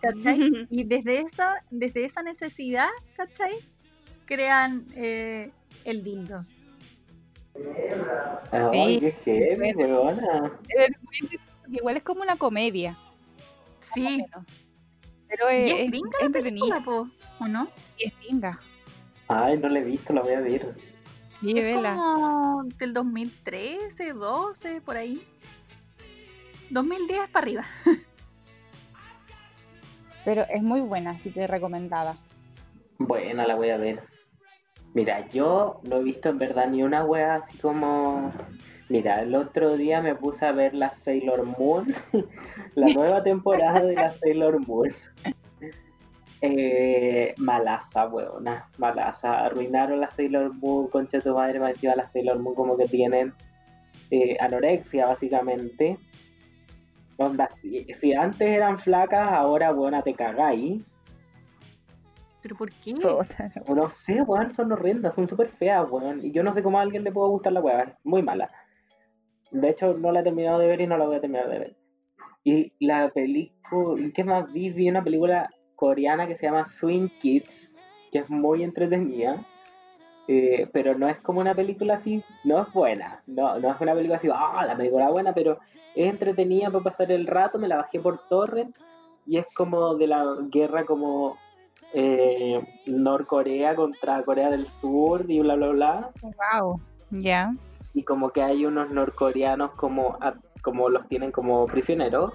[SPEAKER 2] ¿cachai? Y desde esa, desde esa necesidad, ¿cachai? Crean eh, el dildo.
[SPEAKER 1] Ay,
[SPEAKER 3] Sí.
[SPEAKER 1] qué heavy, weona.
[SPEAKER 3] Igual es como una comedia.
[SPEAKER 2] Sí.
[SPEAKER 3] Pero
[SPEAKER 2] Y
[SPEAKER 3] es,
[SPEAKER 2] es
[SPEAKER 3] es entretenida.
[SPEAKER 2] película, po, ¿o no?
[SPEAKER 3] Y es gringa.
[SPEAKER 1] Ay, no la he visto, la voy a ver.
[SPEAKER 3] Sí,
[SPEAKER 2] es
[SPEAKER 3] vela.
[SPEAKER 2] como del 2013, 12, por ahí. 2010 para arriba.
[SPEAKER 3] Pero es muy buena, así que recomendada.
[SPEAKER 1] Buena, la voy a ver. Mira, yo no he visto en verdad ni una wea así como. Mira, el otro día me puse a ver la Sailor Moon, la nueva temporada de la Sailor Moon. Eh, malaza, weona, malaza. Arruinaron la Sailor Moon, concha de tu madre, me decía la Sailor Moon como que tienen eh, anorexia, básicamente. Si antes eran flacas, ahora, weona, te cagáis.
[SPEAKER 2] ¿Pero por qué?
[SPEAKER 3] Puta.
[SPEAKER 1] No sé, weón, son horrendas, son súper feas, weón. Y yo no sé cómo a alguien le puede gustar la weá, muy mala. De hecho, no la he terminado de ver y no la voy a terminar de ver. Y la película, ¿qué más vi? Vi una película coreana que se llama Swing Kids, que es muy entretenida. eh, pero no es como una película así, no es buena, no, no es una película así, ah, la película buena, pero es entretenida para pasar el rato, me la bajé por torrent y es como de la guerra como eh, Norcorea contra Corea del Sur y bla bla bla
[SPEAKER 3] Wow. Ya.
[SPEAKER 1] y como que hay unos norcoreanos como, como los tienen como prisioneros,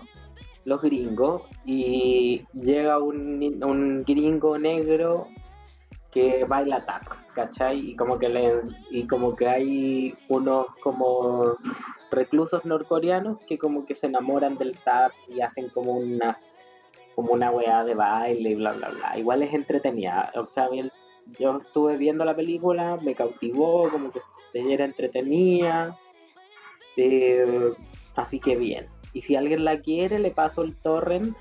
[SPEAKER 1] los gringos, y llega un, un gringo negro que baila tap, ¿cachai? Y como que le, y como que hay unos como reclusos norcoreanos que como que se enamoran del tap y hacen como una como una weá de baile y bla bla bla. Igual es entretenida. O sea, el- yo estuve viendo la película, me cautivó, como que era entretenida. eh, así que bien. Y si alguien la quiere, le paso el torrent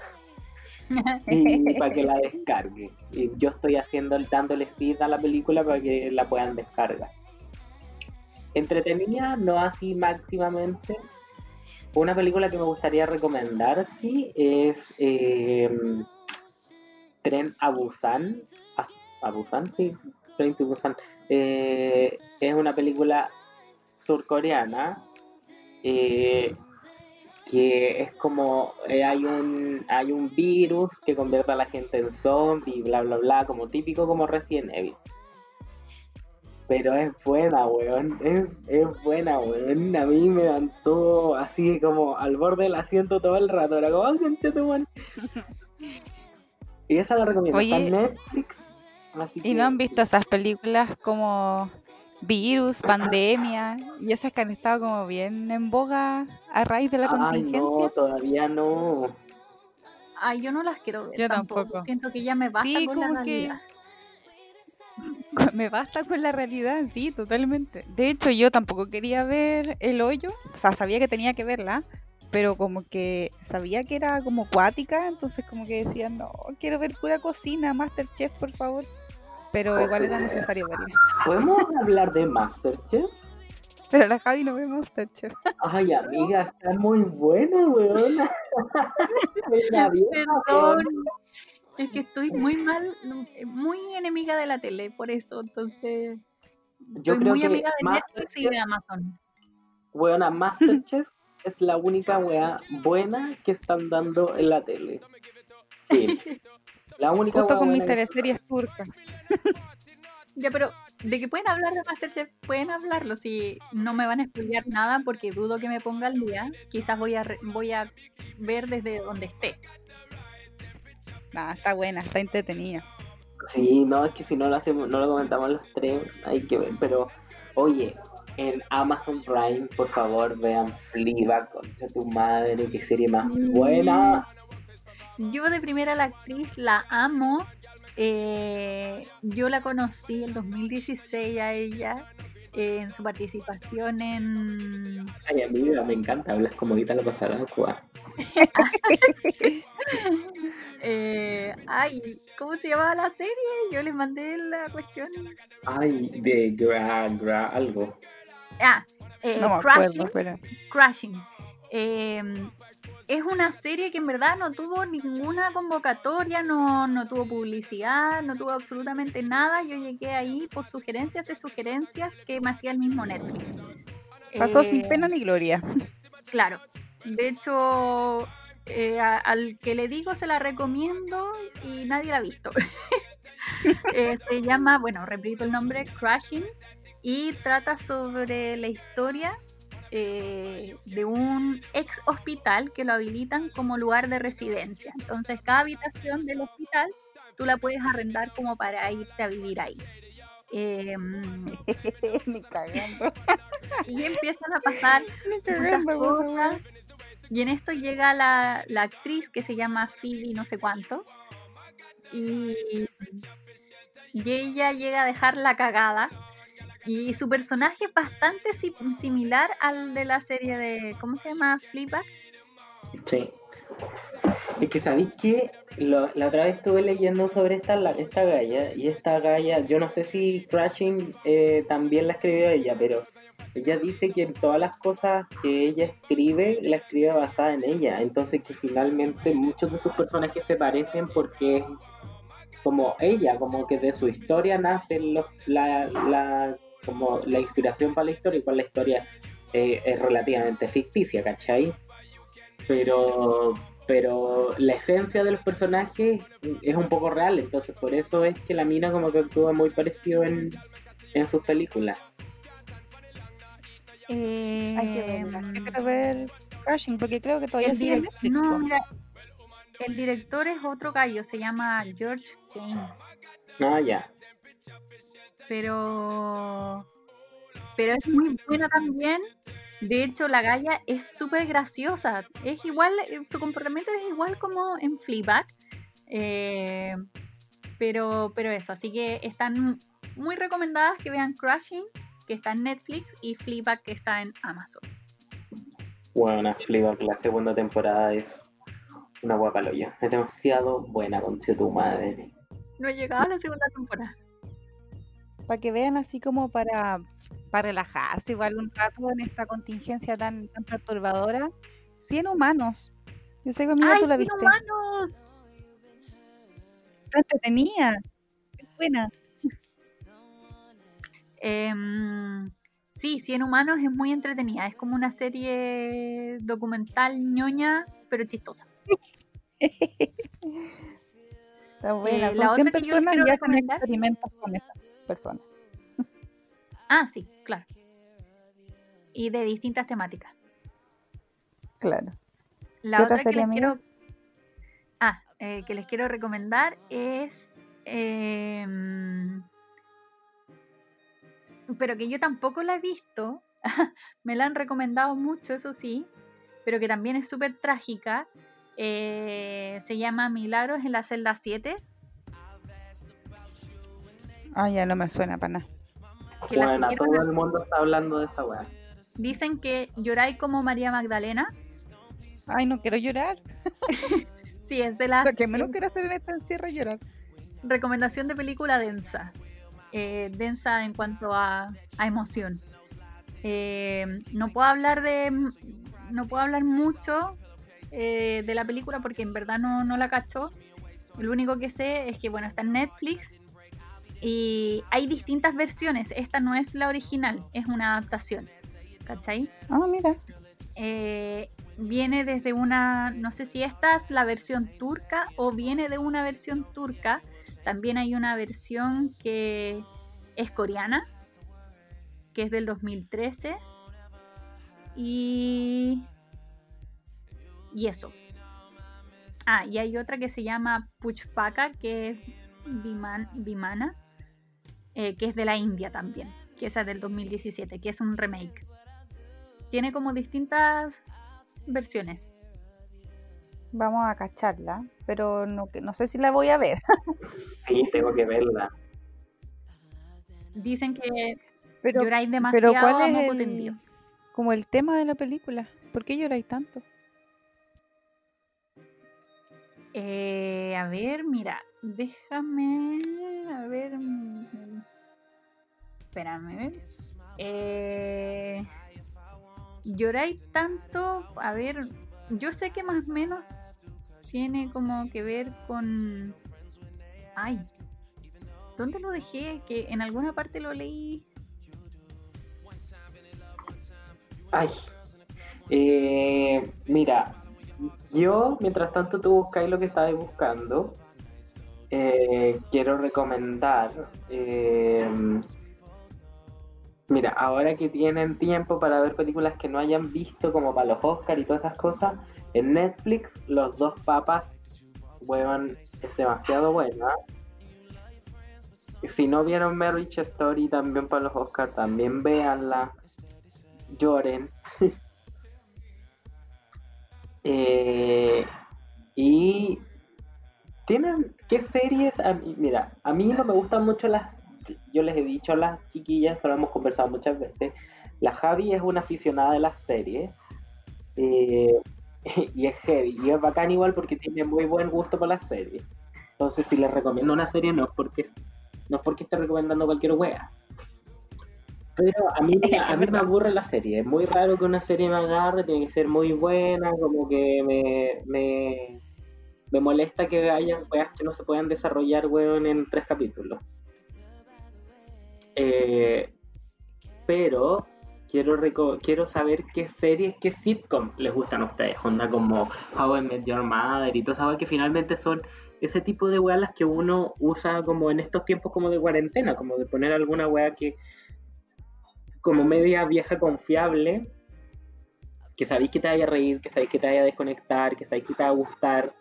[SPEAKER 1] y para que la descargue. Y yo estoy haciendo dándole cita a la película para que la puedan descargar. Entretenida, no así máximamente. Una película que me gustaría recomendar, sí, es eh, Tren a Busan. ¿A Busan? Sí, Tren to Busan. Eh, es una película surcoreana eh, que es como hay un hay un virus que convierte a la gente en zombie, bla bla bla, como típico como Resident Evil. Pero es buena, weón. Es, es buena, weón. A mí me mantuvo así como al borde del asiento todo el rato. Era como, "Ah, weón". Y esa la recomiendo. Está en
[SPEAKER 3] Oye,
[SPEAKER 1] Netflix. Así
[SPEAKER 3] ¿Y no han visto esas películas como Virus, Pandemia y esas que han estado como bien en boga a raíz de la
[SPEAKER 1] Ay, no,
[SPEAKER 3] contingencia?
[SPEAKER 1] todavía no.
[SPEAKER 2] Ay, yo no las quiero ver
[SPEAKER 3] Yo
[SPEAKER 2] tampoco.
[SPEAKER 3] tampoco.
[SPEAKER 2] Siento que ya me basta
[SPEAKER 3] Sí,
[SPEAKER 2] con la
[SPEAKER 3] que
[SPEAKER 2] realidad.
[SPEAKER 3] me basta con la realidad, sí, totalmente. De hecho, yo tampoco quería ver El Hoyo, o sea, sabía que tenía que verla, pero como que sabía que era como cuática, entonces como que decía, no, quiero ver pura cocina, Masterchef, por favor. Pero igual era necesario verla.
[SPEAKER 1] ¿Podemos hablar de Masterchef?
[SPEAKER 3] Pero la Javi no ve Masterchef.
[SPEAKER 1] Ay, amiga, está muy bueno, weón.
[SPEAKER 2] Perdón. Es que estoy muy mal, muy enemiga de la tele, por eso, entonces.
[SPEAKER 1] Yo
[SPEAKER 2] Estoy
[SPEAKER 1] creo
[SPEAKER 2] muy
[SPEAKER 1] que
[SPEAKER 2] amiga de Netflix y de Amazon.
[SPEAKER 1] Weona, Masterchef es la única wea buena que están dando en la tele. Sí. La única
[SPEAKER 3] Justo con mis teleseries turcas.
[SPEAKER 2] Ya, pero de que pueden hablar de Masterchef, pueden hablarlo. Si no me van a spoilear nada, porque dudo que me ponga al día. Quizás voy a, re- voy a ver desde donde esté.
[SPEAKER 3] Nah, está buena, está entretenida.
[SPEAKER 1] Sí, no, es que si no lo hacemos, no lo comentamos los tres, hay que ver. Pero, oye, en Amazon Prime, por favor, vean Fleabag, concha tu madre, qué serie más
[SPEAKER 2] Mm.
[SPEAKER 1] buena.
[SPEAKER 2] Yo de primera la actriz la amo. Eh, yo la conocí en 2016 a ella eh, en su participación en
[SPEAKER 1] Ay, amiga, me encanta, hablas como ahorita lo pasará.
[SPEAKER 2] eh, ay, ¿cómo se llamaba la serie? Yo les mandé la cuestión.
[SPEAKER 1] Ay, de Gra, Gra, algo.
[SPEAKER 2] Ah, eh,
[SPEAKER 3] No me
[SPEAKER 2] Crashing.
[SPEAKER 3] acuerdo, pero.
[SPEAKER 2] Crashing. Eh, es una serie que en verdad no tuvo ninguna convocatoria, no, no tuvo publicidad, no tuvo absolutamente nada. Yo llegué ahí por sugerencias de sugerencias que me hacía el mismo Netflix.
[SPEAKER 3] Pasó
[SPEAKER 2] Eh,
[SPEAKER 3] sin pena ni gloria.
[SPEAKER 2] Claro. De hecho, eh, a- al que le digo se la recomiendo y nadie la ha visto. Eh, se llama, bueno, repito el nombre, Crashing, y trata sobre la historia eh, de un ex hospital que lo habilitan como lugar de residencia. Entonces, cada habitación del hospital tú la puedes arrendar como para irte a vivir ahí. Em,
[SPEAKER 3] ni cagando.
[SPEAKER 2] y empiezan a pasar muchas cosas. Y en esto llega la, la actriz que se llama Phoebe no sé cuánto. Y, ella llega a dejar la cagada. Y su personaje es bastante si- similar al de la serie de. ¿Cómo se llama? Fleabag.
[SPEAKER 1] Sí. Es que sabéis que la otra vez estuve leyendo sobre esta, la- esta galla y esta galla, yo no sé si Crashing eh, también la escribió ella, pero ella dice que todas las cosas que ella escribe, la escribe basada en ella, entonces que finalmente muchos de sus personajes se parecen porque como ella, como que de su historia nace los- la, la- como la inspiración para la historia, igual la historia eh, es relativamente ficticia, ¿cachai? Pero, pero la esencia de los personajes es un poco real, entonces por eso es que la mina como que actúa muy parecido en, en sus películas.
[SPEAKER 2] Eh,
[SPEAKER 3] Hay que verla. Yo quiero ver Crashing porque creo que todavía
[SPEAKER 2] el
[SPEAKER 3] sigue en Netflix.
[SPEAKER 2] no, mira, el director es otro gallo, se llama George Kane.
[SPEAKER 1] Ah, ya.
[SPEAKER 2] pero pero es muy buena también. De hecho, la Gaia es súper graciosa. Es igual, eh, su comportamiento es igual como en Fleabag. Eh, pero, pero eso, así que están muy recomendadas que vean Crashing, que está en Netflix, y Fleabag, que está en Amazon.
[SPEAKER 1] Bueno, Fleabag, la segunda temporada es una guapaloya. Es demasiado buena, con tu madre.
[SPEAKER 2] No he llegado a la segunda temporada.
[SPEAKER 3] Para que vean así como para, para relajarse igual un rato en esta contingencia tan, tan perturbadora. 100 humanos. Yo sé que amiga
[SPEAKER 2] ¡Ay,
[SPEAKER 3] tú la
[SPEAKER 2] Cien
[SPEAKER 3] viste.
[SPEAKER 2] humanos!
[SPEAKER 3] Está entretenida. Es buena.
[SPEAKER 2] Em, sí, 100 humanos es muy entretenida. Es como una serie documental ñoña, pero chistosa.
[SPEAKER 3] Está buena.
[SPEAKER 2] Eh, la
[SPEAKER 3] Son 100
[SPEAKER 2] otra que yo
[SPEAKER 3] personas
[SPEAKER 2] quiero
[SPEAKER 3] y hacen experimentos con esas personas.
[SPEAKER 2] Ah, sí, claro. Y de distintas temáticas.
[SPEAKER 3] Claro.
[SPEAKER 2] La
[SPEAKER 3] ¿Qué
[SPEAKER 2] otra
[SPEAKER 3] serie,
[SPEAKER 2] que les
[SPEAKER 3] amiga?
[SPEAKER 2] quiero. Ah, eh, que les quiero recomendar es. em, pero que yo tampoco la he visto. Me la han recomendado mucho, eso sí. Pero que también es súper trágica. eh, se llama Milagros en la celda 7.
[SPEAKER 3] Ah, ya no me suena para nada.
[SPEAKER 2] Que la
[SPEAKER 1] Bueno,
[SPEAKER 2] subieron
[SPEAKER 1] todo el mundo está hablando de esa weá.
[SPEAKER 2] Dicen que lloráis como María Magdalena.
[SPEAKER 3] Ay, no quiero llorar.
[SPEAKER 2] Sí, es de las.
[SPEAKER 3] Lo que menos quiero hacer en esta encierro es llorar.
[SPEAKER 2] recomendación de película densa. Eh, densa en cuanto a, a emoción. Eh, no puedo hablar de. No puedo hablar mucho eh, de la película porque en verdad no, no la cacho. Lo único que sé es que bueno, está en Netflix. Y hay distintas versiones. Esta no es la original, es una adaptación. ¿Cachai?
[SPEAKER 3] Ah, mira.
[SPEAKER 2] eh, viene desde una, no sé si esta es la versión turca o viene de una versión turca. También hay una versión que es coreana, que es del 2013. Y, y eso. Ah, y hay otra que se llama Puchpaka, que es Viman- Vimana, eh, que es de la India también, que es del 2017, que es un remake tiene como distintas versiones.
[SPEAKER 3] Vamos a cacharla, pero no, que- no sé si la voy a ver.
[SPEAKER 1] Sí, tengo que verla.
[SPEAKER 2] Dicen que
[SPEAKER 3] Pero,
[SPEAKER 2] lloráis
[SPEAKER 3] pero
[SPEAKER 2] demasiado
[SPEAKER 3] ¿cuál
[SPEAKER 2] a
[SPEAKER 3] es el-
[SPEAKER 2] tendido.
[SPEAKER 3] como el tema de la película? ¿Por qué lloráis tanto?
[SPEAKER 2] Eh, a ver, mira, déjame. A ver. mm, Espérame, a ver. Eh, lloráis tanto. A ver, yo sé que más o menos tiene como que ver con. Ay, ¿dónde lo dejé? Que en alguna parte lo leí.
[SPEAKER 1] Ay. Eh, mira, yo, mientras tanto tú buscáis lo que estabais buscando, eh, quiero recomendar. eh, mira, ahora que tienen tiempo para ver películas que no hayan visto, como para los Oscar y todas esas cosas, en Netflix, Los dos papas, weón, es demasiado buena. Si no vieron Marriage Story también para los Oscar, también véanla lloren. Eh, y ¿Tienen qué series? Mira, a mí no me gustan mucho las. Yo les he dicho a las chiquillas, pero hemos conversado muchas veces. La Javi es una aficionada de las series. eh, y es heavy. Y es bacán igual porque tiene muy buen gusto por las series. Entonces, si les recomiendo una serie, no es porque, no es porque esté recomendando cualquier wea. Pero a mí, a mí me aburre la serie. Es muy raro que una serie me agarre, tiene que ser muy buena, como que me, me, me molesta que haya weas que no se puedan desarrollar, weón, en tres capítulos. Eh, pero quiero quiero saber qué series, qué sitcom les gustan a ustedes. Onda como How I Met Your Mother y todo eso, que finalmente son ese tipo de weas las que uno usa como en estos tiempos como de cuarentena, como de poner alguna wea que como media vieja confiable, que sabéis que te vaya a reír, que sabéis que te vaya a desconectar, que sabéis que te va a gustar,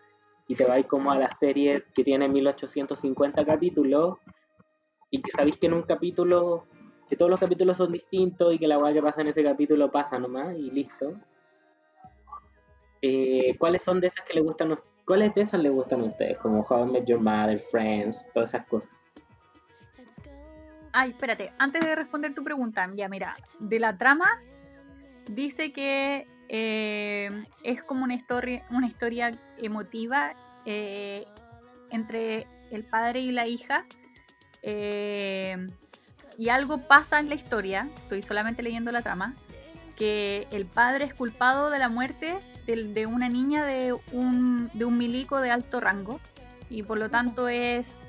[SPEAKER 1] y te vais como a la serie que tiene 1850 capítulos, y que sabéis que en un capítulo, que todos los capítulos son distintos, y que la weá que pasa en ese capítulo pasa nomás, y listo. Eh, ¿Cuáles son de esas que les gustan a- ¿Cuáles de esas les gustan a ustedes? Como How I Met Your Mother, Friends, todas esas cosas.
[SPEAKER 2] Ay, espérate, antes de responder tu pregunta, ya mira, de la trama dice que eh, es como una historia, una historia emotiva eh, entre el padre y la hija. Eh, y algo pasa en la historia, estoy solamente leyendo la trama, que el padre es culpado de la muerte del- de, una niña de un, de un milico de alto rango y por lo tanto es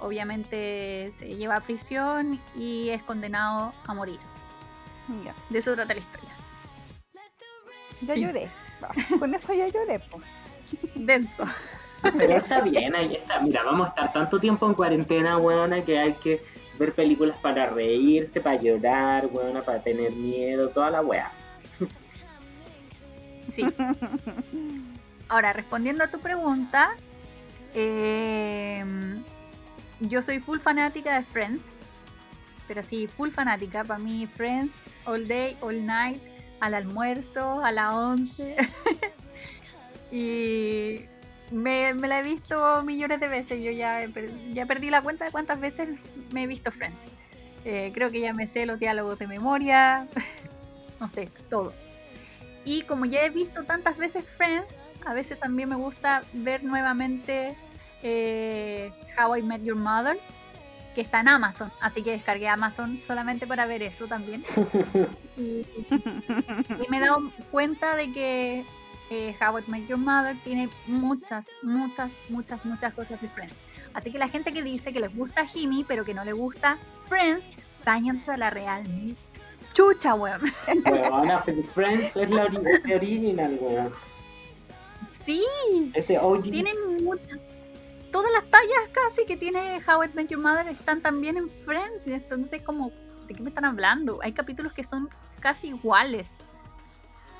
[SPEAKER 2] obviamente se lleva a prisión y es condenado a morir.
[SPEAKER 3] Ya,
[SPEAKER 2] De eso trata la historia.
[SPEAKER 3] ya
[SPEAKER 2] Sí.
[SPEAKER 3] lloré. Con eso ya lloré, po.
[SPEAKER 2] Denso.
[SPEAKER 1] Pero está bien, ahí está. Mira, vamos a estar tanto tiempo en cuarentena, weona, que hay que ver películas para reírse, para llorar, weona, para tener miedo, toda la weá.
[SPEAKER 2] Sí. Ahora, respondiendo a tu pregunta, eh, yo soy full fanática de Friends. Pero sí, full fanática. Para mí, Friends, all day, all night, al almuerzo, a la 11. y me, me la he visto millones de veces. Yo ya, ya perdí la cuenta de cuántas veces me he visto Friends. Eh, creo que ya me sé los diálogos de memoria. no sé, todo. Y como ya he visto tantas veces Friends, a veces también me gusta ver nuevamente eh, How I Met Your Mother, que está en Amazon. Así que descargué Amazon solamente para ver eso también. Y, y me he dado cuenta de que eh, How I Met Your Mother tiene muchas, muchas, muchas, muchas cosas de Friends. Así que la gente que dice que les gusta Jimmy, pero que no le gusta Friends, váyanse a la real. Chucha, weón.
[SPEAKER 1] Weona, Friends es la ori- es la original, weón.
[SPEAKER 2] Sí,
[SPEAKER 1] Ese OG.
[SPEAKER 2] tienen muchas. Todas las tallas casi que tiene How I Met Your Mother están también en Friends. y Entonces, como, ¿de qué me están hablando? Hay capítulos que son casi iguales.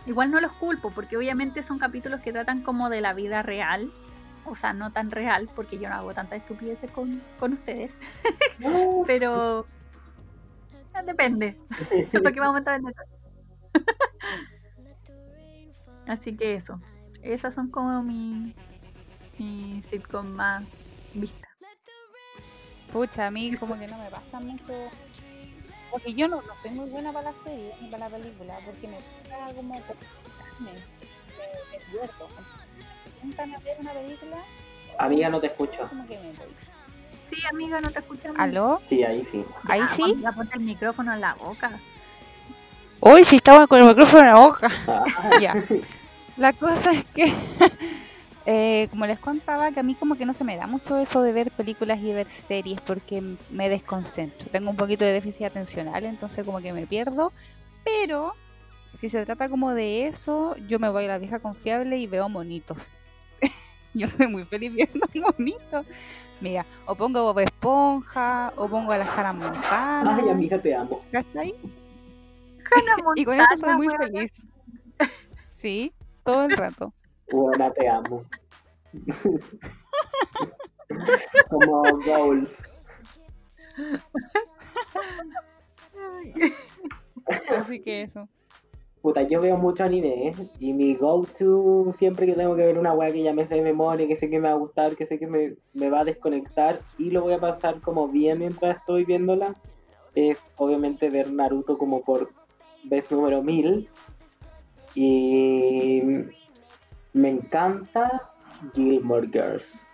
[SPEAKER 2] Igual no los culpo, porque obviamente son capítulos que tratan como de la vida real. O sea, no tan real, porque yo no hago tantas estupideces con, con ustedes.
[SPEAKER 1] No.
[SPEAKER 2] Pero. eh, Depende. porque vamos a entrar en detalle. Así que eso. Esas son como mi, mi sitcom más vista.
[SPEAKER 3] Pucha, a mí como que no me pasa mucho. Porque yo no, no soy muy buena para la serie ni para la película, porque me gusta como me, me, pierdo. Intentan ver una película,
[SPEAKER 1] Amiga, no te escucho.
[SPEAKER 3] como que me voy.
[SPEAKER 2] Sí, amiga, no te escuchamos.
[SPEAKER 3] ¿Aló?
[SPEAKER 1] Sí, ahí sí.
[SPEAKER 3] ¿Ahí sí?
[SPEAKER 2] Ya ponte el micrófono en la boca.
[SPEAKER 3] Uy, si estaba con el micrófono en la boca.
[SPEAKER 1] Ah,
[SPEAKER 3] Ya. La cosa es que, eh, como les contaba, que a mí como que no se me da mucho eso de ver películas y ver series porque me desconcentro. Tengo un poquito de déficit atencional, entonces como que me pierdo. Pero si se trata como de eso, yo me voy a la vieja confiable y veo monitos. yo soy muy feliz viendo monitos. Mira, o pongo Bob Esponja, o pongo a la Hannah Montana.
[SPEAKER 1] Ay, amiga, te amo.
[SPEAKER 3] ¿cachai?
[SPEAKER 2] Hannah
[SPEAKER 3] Y con eso soy
[SPEAKER 2] Montana,
[SPEAKER 3] muy feliz. Sí, todo el rato.
[SPEAKER 1] Buena, te amo. Como goals.
[SPEAKER 3] Así que eso.
[SPEAKER 1] Puta, yo veo mucho anime ¿eh? y mi go-to siempre que tengo que ver una weá que ya me sé de memoria, que sé que me va a gustar, que sé que me, me va a desconectar y lo voy a pasar como bien mientras estoy viéndola, es obviamente ver Naruto como por vez número 1000 y me encanta Gilmore Girls.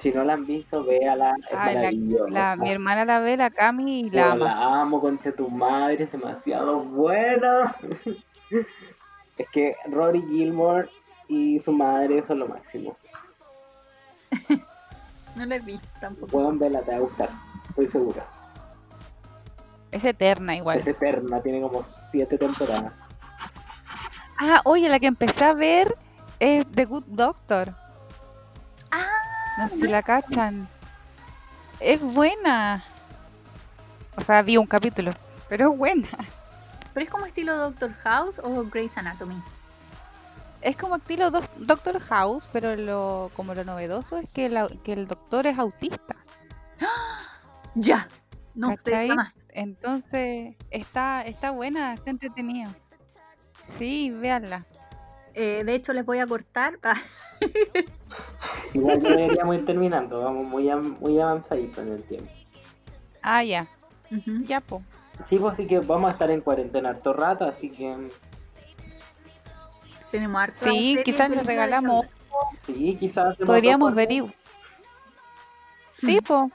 [SPEAKER 1] Si no la han visto, véala. Es
[SPEAKER 3] Ay, la-
[SPEAKER 1] maravillosa.
[SPEAKER 3] la- mi hermana la ve, la Cami, y
[SPEAKER 1] Yo
[SPEAKER 3] la ama.
[SPEAKER 1] la amo, concha tu madre, es demasiado buena. es que Rory Gilmore y su madre son lo máximo.
[SPEAKER 2] No la he visto tampoco.
[SPEAKER 1] Pueden verla, te va a gustar, estoy segura.
[SPEAKER 3] Es eterna igual.
[SPEAKER 1] Es eterna, tiene como siete temporadas.
[SPEAKER 3] Ah, oye, la que empecé a ver es The Good Doctor.
[SPEAKER 2] Ah,
[SPEAKER 3] No sé si la cachan. Es buena. O sea, vi un capítulo, pero es buena.
[SPEAKER 2] pero es como estilo Doctor House o Grey's Anatomy.
[SPEAKER 3] Es como estilo Doc- Doctor House, pero lo, como lo novedoso es que, la- que el doctor es autista.
[SPEAKER 2] Ya. No sé más.
[SPEAKER 3] Entonces, está, está buena, está entretenida. Sí, véanla.
[SPEAKER 2] Eh, de hecho, les voy a cortar.
[SPEAKER 1] Igual ya deberíamos ir terminando, vamos muy, am- muy avanzadito en el tiempo.
[SPEAKER 3] Ah, ya. Ya, po.
[SPEAKER 1] Sí, pues así que vamos a estar en cuarentena harto rato, así que
[SPEAKER 2] Tenemos harto
[SPEAKER 3] Sí, quizás les regalamos.
[SPEAKER 1] sí, quizás
[SPEAKER 3] Podríamos ver igual. Sí, po.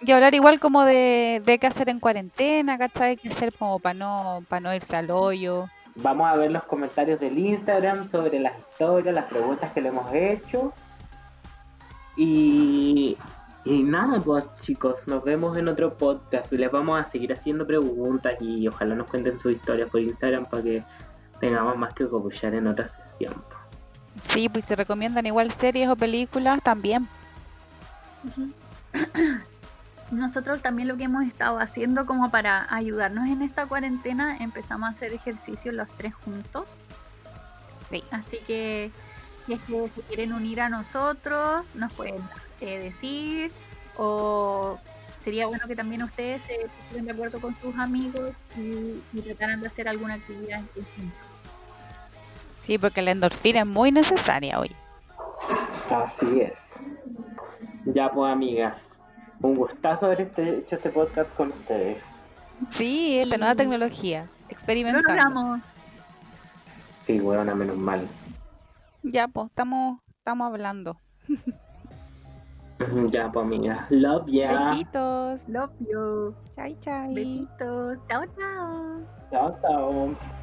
[SPEAKER 3] Y hablar igual como de, de qué hacer en cuarentena, ¿cachai? Qué hacer como para no, para no irse al hoyo.
[SPEAKER 1] Vamos a ver los comentarios del Instagram sobre las historias, las preguntas que le hemos hecho. Y, y nada, pues chicos, nos vemos en otro podcast. Les vamos a seguir haciendo preguntas y ojalá nos cuenten sus historias por Instagram para que tengamos más que copuchar en otra sesión.
[SPEAKER 3] Sí, pues si recomiendan igual series o películas, también.
[SPEAKER 2] Nosotros también lo que hemos estado haciendo como para ayudarnos en esta cuarentena, empezamos a hacer ejercicio los tres juntos.
[SPEAKER 3] Sí.
[SPEAKER 2] Así que si es que se quieren unir a nosotros, nos pueden eh, decir. O sería bueno que también ustedes se pusieran de acuerdo con sus amigos y, y trataran de hacer alguna actividad en conjunto.
[SPEAKER 3] Sí, porque la endorfina es muy necesaria hoy.
[SPEAKER 1] Así es. Ya pues amigas, un gustazo haber este- hecho este podcast con ustedes.
[SPEAKER 3] Sí, esta nueva tecnología.
[SPEAKER 2] Lo
[SPEAKER 3] Experimentando.
[SPEAKER 2] logramos.
[SPEAKER 1] Sí, buena, menos mal.
[SPEAKER 3] Ya, pues, estamos, estamos hablando.
[SPEAKER 1] Ya pues amigas, love ya.
[SPEAKER 3] Besitos.
[SPEAKER 2] Love you.
[SPEAKER 3] Chai, chai.
[SPEAKER 2] Besitos. Chao, chao.
[SPEAKER 1] Chao, chao.